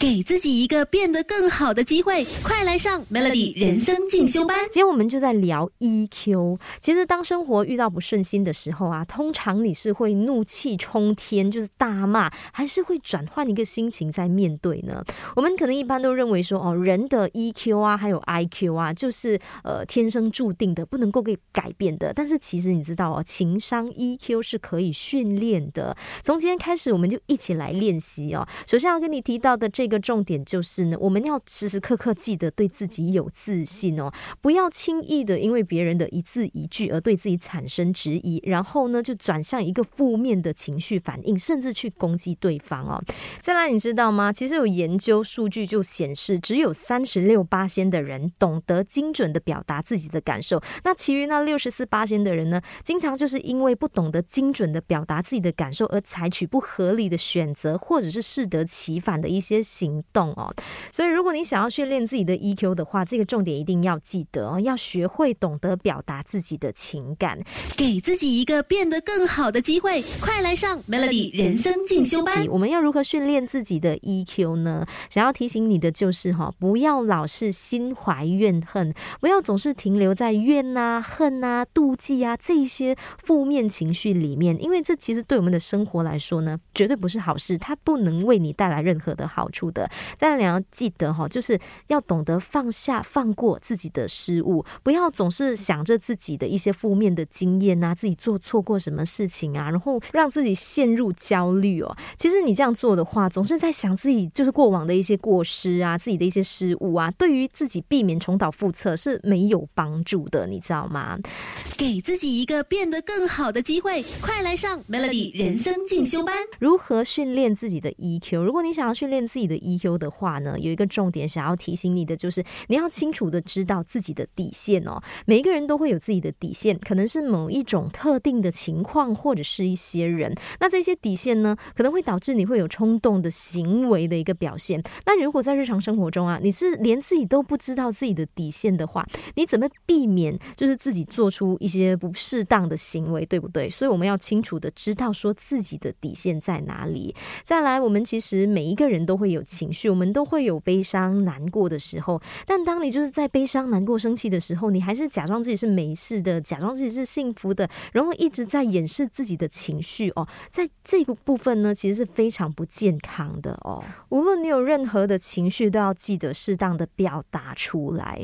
给自己一个变得更好的机会，快来上 Melody 人生进修班。今天我们就在聊 EQ。其实，当生活遇到不顺心的时候啊，通常你是会怒气冲天，就是大骂，还是会转换一个心情在面对呢？我们可能一般都认为说，哦，人的 EQ 啊，还有 IQ 啊，就是呃天生注定的，不能够给改变的。但是其实你知道哦，情商 EQ 是可以训练的。从今天开始，我们就一起来练习哦。首先要跟你提到的这。一个重点就是呢，我们要时时刻刻记得对自己有自信哦，不要轻易的因为别人的一字一句而对自己产生质疑，然后呢就转向一个负面的情绪反应，甚至去攻击对方哦。再来，你知道吗？其实有研究数据就显示，只有三十六八仙的人懂得精准的表达自己的感受，那其余那六十四八仙的人呢，经常就是因为不懂得精准的表达自己的感受而采取不合理的选择，或者是适得其反的一些。行动哦，所以如果你想要训练自己的 EQ 的话，这个重点一定要记得哦，要学会懂得表达自己的情感，给自己一个变得更好的机会。快来上 Melody 人生进修班。我们要如何训练自己的 EQ 呢？想要提醒你的就是哈，不要老是心怀怨恨，不要总是停留在怨啊、恨啊、妒忌啊这些负面情绪里面，因为这其实对我们的生活来说呢，绝对不是好事，它不能为你带来任何的好处。的，但你要记得哈，就是要懂得放下、放过自己的失误，不要总是想着自己的一些负面的经验啊，自己做错过什么事情啊，然后让自己陷入焦虑哦。其实你这样做的话，总是在想自己就是过往的一些过失啊，自己的一些失误啊，对于自己避免重蹈覆辙是没有帮助的，你知道吗？给自己一个变得更好的机会，快来上 Melody 人生进修班。如何训练自己的 EQ？如果你想要训练自己的 EQ 的话呢，有一个重点想要提醒你的，就是你要清楚的知道自己的底线哦。每一个人都会有自己的底线，可能是某一种特定的情况，或者是一些人。那这些底线呢，可能会导致你会有冲动的行为的一个表现。那如果在日常生活中啊，你是连自己都不知道自己的底线的话，你怎么避免就是自己做出一些不适当的行为，对不对？所以我们要清楚的知道说自己的底线在哪里。再来，我们其实每一个人都会有。情绪，我们都会有悲伤、难过的时候。但当你就是在悲伤、难过、生气的时候，你还是假装自己是没事的，假装自己是幸福的，然后一直在掩饰自己的情绪哦。在这个部分呢，其实是非常不健康的哦。无论你有任何的情绪，都要记得适当的表达出来。